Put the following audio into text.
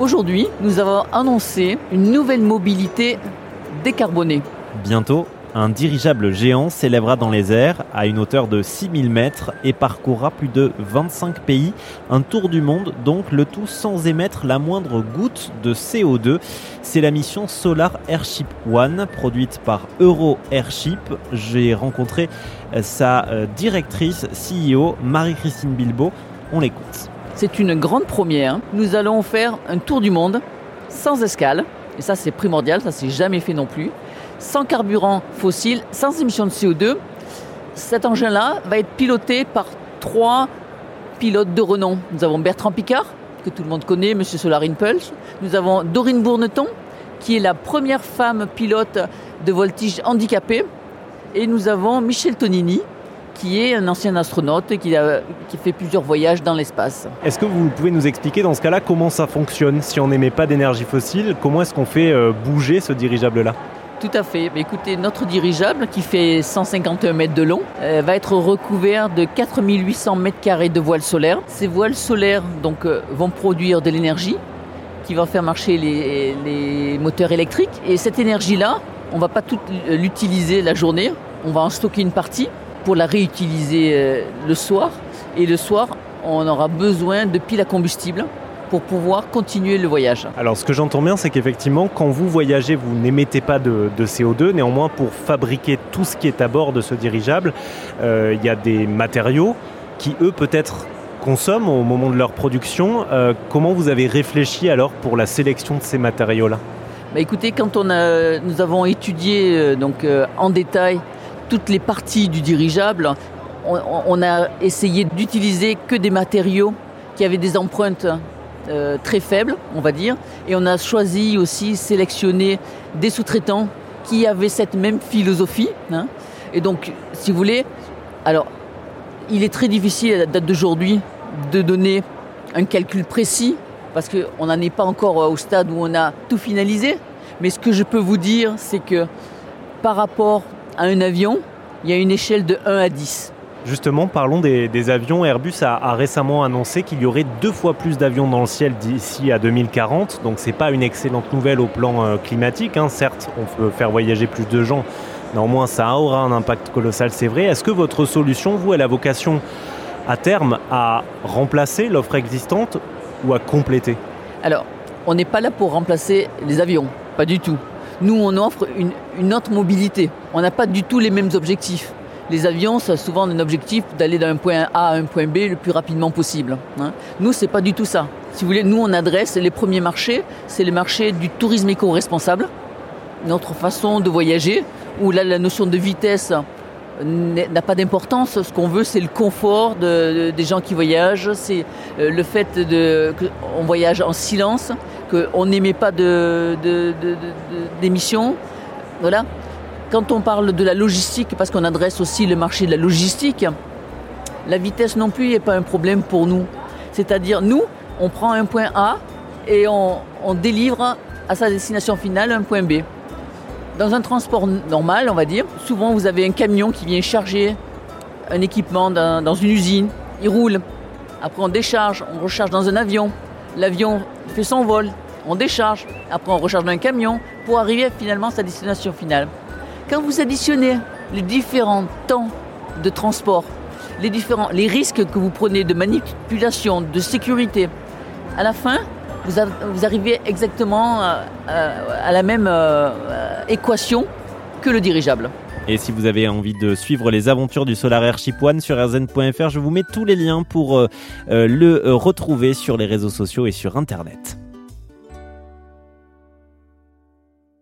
Aujourd'hui, nous avons annoncé une nouvelle mobilité décarbonée. Bientôt, un dirigeable géant s'élèvera dans les airs à une hauteur de 6000 mètres et parcourra plus de 25 pays. Un tour du monde, donc le tout sans émettre la moindre goutte de CO2. C'est la mission Solar Airship One, produite par Euro Airship. J'ai rencontré sa euh, directrice CEO, Marie-Christine Bilbao. On l'écoute. C'est une grande première. Nous allons faire un tour du monde sans escale. Et ça, c'est primordial, ça s'est jamais fait non plus sans carburant fossile, sans émission de CO2. Cet engin-là va être piloté par trois pilotes de renom. Nous avons Bertrand Picard, que tout le monde connaît, Monsieur Solar Impulse. Nous avons Dorine Bourneton, qui est la première femme pilote de voltige handicapée. Et nous avons Michel Tonini, qui est un ancien astronaute qui, a, qui fait plusieurs voyages dans l'espace. Est-ce que vous pouvez nous expliquer dans ce cas-là comment ça fonctionne? Si on n'émet pas d'énergie fossile, comment est-ce qu'on fait euh, bouger ce dirigeable-là? Tout à fait. Écoutez, notre dirigeable, qui fait 151 mètres de long, euh, va être recouvert de 4800 mètres carrés de voiles solaires. Ces voiles solaires donc, euh, vont produire de l'énergie qui va faire marcher les, moteurs électriques. Et cette énergie-là, on ne va pas toute l'utiliser la journée. On va en stocker une partie pour la réutiliser euh, le soir. Et le soir, on aura besoin de piles à combustible pour pouvoir continuer le voyage. Alors ce que j'entends bien, c'est qu'effectivement, quand vous voyagez, vous n'émettez pas de, CO2. Néanmoins, pour fabriquer tout ce qui est à bord de ce dirigeable, euh, il y a des matériaux qui, eux, peut-être consomment au moment de leur production. Euh, comment vous avez réfléchi alors pour la sélection de ces matériaux-là? Bah, Écoutez, quand on a, nous avons étudié euh, donc, en détail toutes les parties du dirigeable, on, a essayé d'utiliser que des matériaux qui avaient des empreintes euh, très faible, on va dire. Et on a choisi aussi sélectionner des sous-traitants qui avaient cette même philosophie. Hein. Et donc, si vous voulez, alors, il est très difficile à la date d'aujourd'hui de donner un calcul précis parce qu'on n'en est pas encore au stade où on a tout finalisé. Mais ce que je peux vous dire, c'est que par rapport à un avion, il y a une échelle de 1 à 10. Justement, parlons des, avions. Airbus a, récemment annoncé qu'il y aurait deux fois plus d'avions dans le ciel d'ici à 2040. Donc c'est pas une excellente nouvelle au plan euh, climatique. Hein. Certes, on peut faire voyager plus de gens. Néanmoins, ça aura un impact colossal, c'est vrai. Est-ce que votre solution, vous, elle a vocation à terme à remplacer l'offre existante ou à compléter? Alors, on n'est pas là pour remplacer les avions, pas du tout. Nous, on offre une autre mobilité. On n'a pas du tout les mêmes objectifs les avions, ça a souvent un objectif d'aller d'un point A à un point B le plus rapidement possible. Hein. Nous, c'est pas du tout ça. Si vous voulez, nous, on adresse les premiers marchés, c'est le marché du tourisme éco-responsable, notre façon de voyager, où là, la notion de vitesse n'a pas d'importance. Ce qu'on veut, c'est le confort des gens qui voyagent, c'est euh, le fait qu'on voyage en silence, qu'on n'émet pas d'émissions. voilà. Quand on parle de la logistique, parce qu'on adresse aussi le marché de la logistique, la vitesse non plus n'est pas un problème pour nous. C'est-à-dire, nous, on prend un point A et on, délivre à sa destination finale un point B. Dans un transport normal, on va dire, souvent vous avez un camion qui vient charger un équipement dans, une usine, il roule. Après on décharge, on recharge dans un avion. L'avion fait son vol, on décharge. Après on recharge dans un camion pour arriver finalement à sa destination finale. Quand vous additionnez les différents temps de transport, les, différents, les risques que vous prenez de manipulation, de sécurité, à la fin, vous, arrivez exactement euh, euh, à, la même euh, équation que le dirigeable. Et si vous avez envie de suivre les aventures du Solar Airship sur rzn.fr, je vous mets tous les liens pour le retrouver sur les réseaux sociaux et sur Internet.